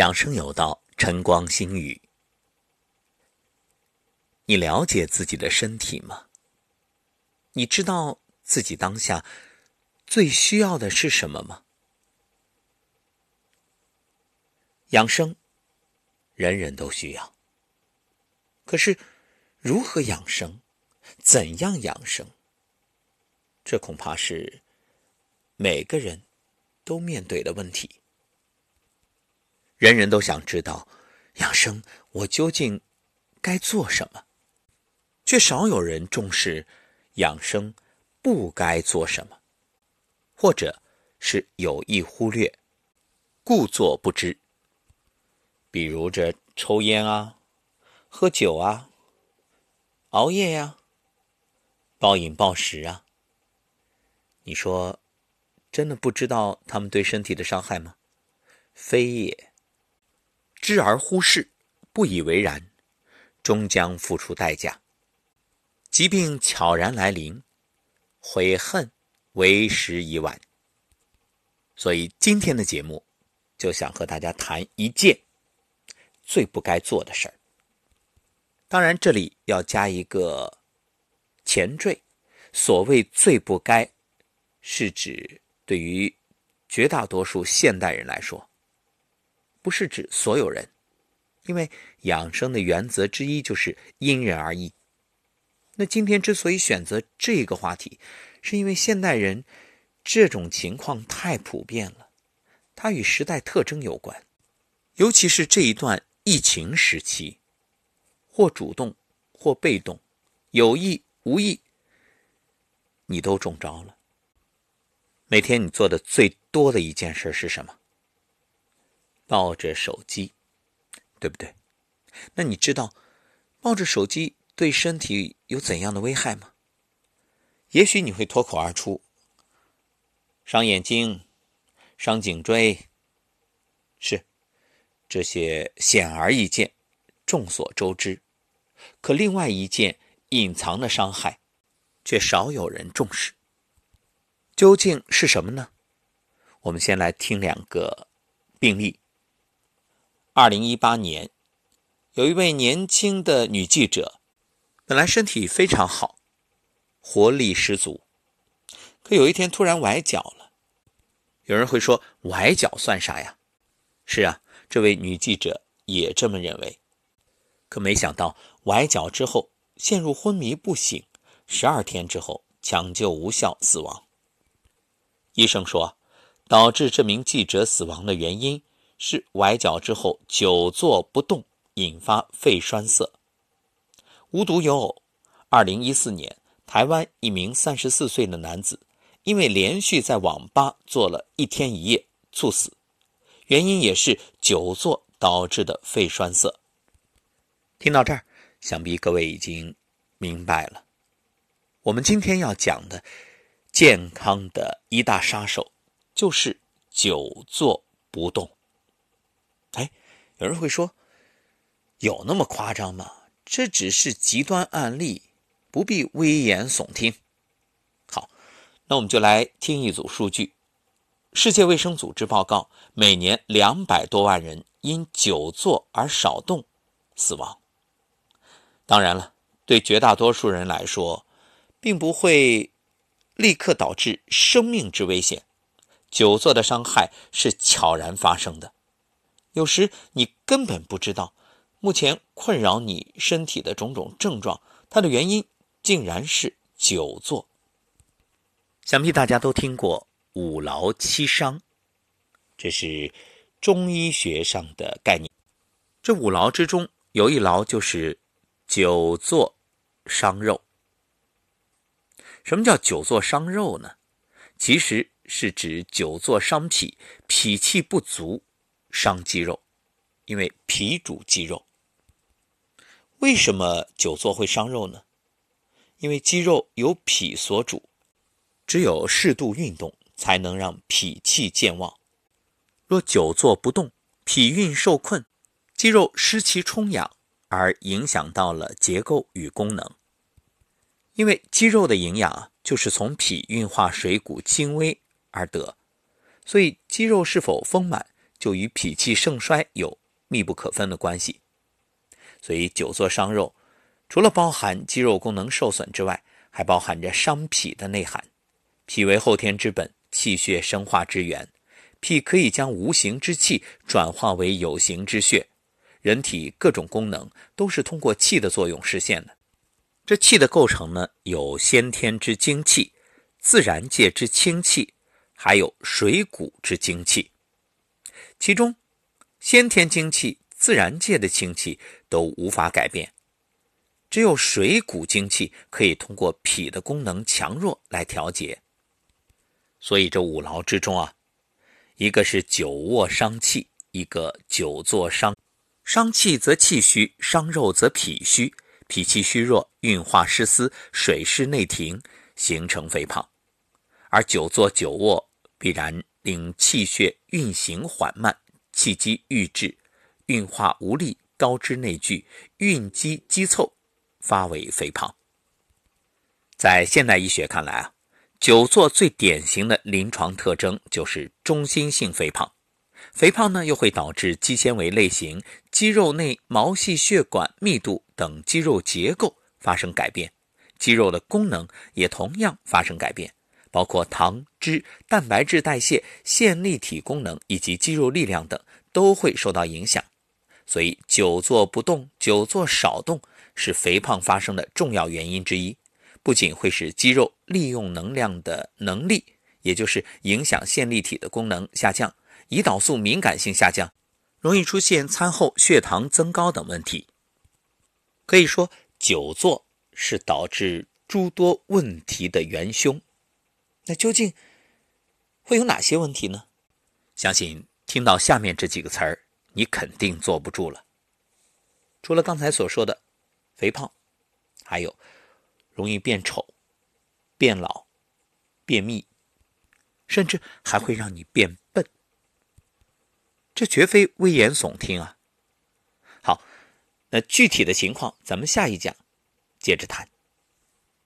养生有道，晨光心语。你了解自己的身体吗？你知道自己当下最需要的是什么吗？养生，人人都需要。可是，如何养生？怎样养生？这恐怕是每个人都面对的问题。人人都想知道，养生我究竟该做什么，却少有人重视养生不该做什么，或者是有意忽略、故作不知。比如这抽烟啊、喝酒啊、熬夜呀、暴饮暴食啊，你说真的不知道他们对身体的伤害吗？非也。知而忽视，不以为然，终将付出代价。疾病悄然来临，悔恨为时已晚。所以今天的节目，就想和大家谈一件最不该做的事儿。当然，这里要加一个前缀，所谓最不该，是指对于绝大多数现代人来说。不是指所有人，因为养生的原则之一就是因人而异。那今天之所以选择这个话题，是因为现代人这种情况太普遍了，它与时代特征有关，尤其是这一段疫情时期，或主动或被动，有意无意，你都中招了。每天你做的最多的一件事是什么？抱着手机，对不对？那你知道抱着手机对身体有怎样的危害吗？也许你会脱口而出：伤眼睛、伤颈椎。是，这些显而易见，众所周知。可另外一件隐藏的伤害，却少有人重视。究竟是什么呢？我们先来听两个病例。二零一八年，有一位年轻的女记者，本来身体非常好，活力十足，可有一天突然崴脚了。有人会说，崴脚算啥呀？是啊，这位女记者也这么认为。可没想到，崴脚之后陷入昏迷不醒，十二天之后抢救无效死亡。医生说，导致这名记者死亡的原因。是崴脚之后久坐不动，引发肺栓塞。无独有偶，二零一四年，台湾一名三十四岁的男子，因为连续在网吧坐了一天一夜，猝死，原因也是久坐导致的肺栓塞。听到这儿，想必各位已经明白了，我们今天要讲的健康的一大杀手，就是久坐不动。哎，有人会说，有那么夸张吗？这只是极端案例，不必危言耸听。好，那我们就来听一组数据：世界卫生组织报告，每年两百多万人因久坐而少动死亡。当然了，对绝大多数人来说，并不会立刻导致生命之危险。久坐的伤害是悄然发生的。有时你根本不知道，目前困扰你身体的种种症状，它的原因竟然是久坐。想必大家都听过五劳七伤，这是中医学上的概念。这五劳之中有一劳就是久坐伤肉。什么叫久坐伤肉呢？其实是指久坐伤脾，脾气不足。伤肌肉，因为脾主肌肉。为什么久坐会伤肉呢？因为肌肉由脾所主，只有适度运动才能让脾气健旺。若久坐不动，脾运受困，肌肉失其充养，而影响到了结构与功能。因为肌肉的营养，就是从脾运化水谷精微而得，所以肌肉是否丰满？就与脾气盛衰有密不可分的关系。所以久坐伤肉，除了包含肌肉功能受损之外，还包含着伤脾的内涵。脾为后天之本，气血生化之源。脾可以将无形之气转化为有形之血。人体各种功能都是通过气的作用实现的。这气的构成呢，有先天之精气、自然界之清气，还有水谷之精气。其中，先天精气、自然界的清气都无法改变，只有水谷精气可以通过脾的功能强弱来调节。所以这五劳之中啊，一个是久卧伤气，一个久坐伤。伤气则气虚，伤肉则脾虚，脾气虚弱，运化失司，水湿内停，形成肥胖。而久坐久卧，必然令气血运行缓慢，气机郁滞，运化无力，高脂内聚，运积积凑，发为肥胖。在现代医学看来啊，久坐最典型的临床特征就是中心性肥胖。肥胖呢，又会导致肌纤维类型、肌肉内毛细血管密度等肌肉结构发生改变，肌肉的功能也同样发生改变，包括糖、脂、蛋白质代谢、线粒体功能以及肌肉力量等都会受到影响。所以，久坐不动、久坐少动是肥胖发生的重要原因之一，不仅会使肌肉利用能量的能力，也就是影响线粒体的功能下降。胰岛素敏感性下降，容易出现餐后血糖增高等问题。可以说，久坐是导致诸多问题的元凶。那究竟会有哪些问题呢？相信听到下面这几个词儿，你肯定坐不住了。除了刚才所说的肥胖，还有容易变丑、变老、便秘，甚至还会让你变笨。这绝非危言耸听啊！好，那具体的情况咱们下一讲接着谈。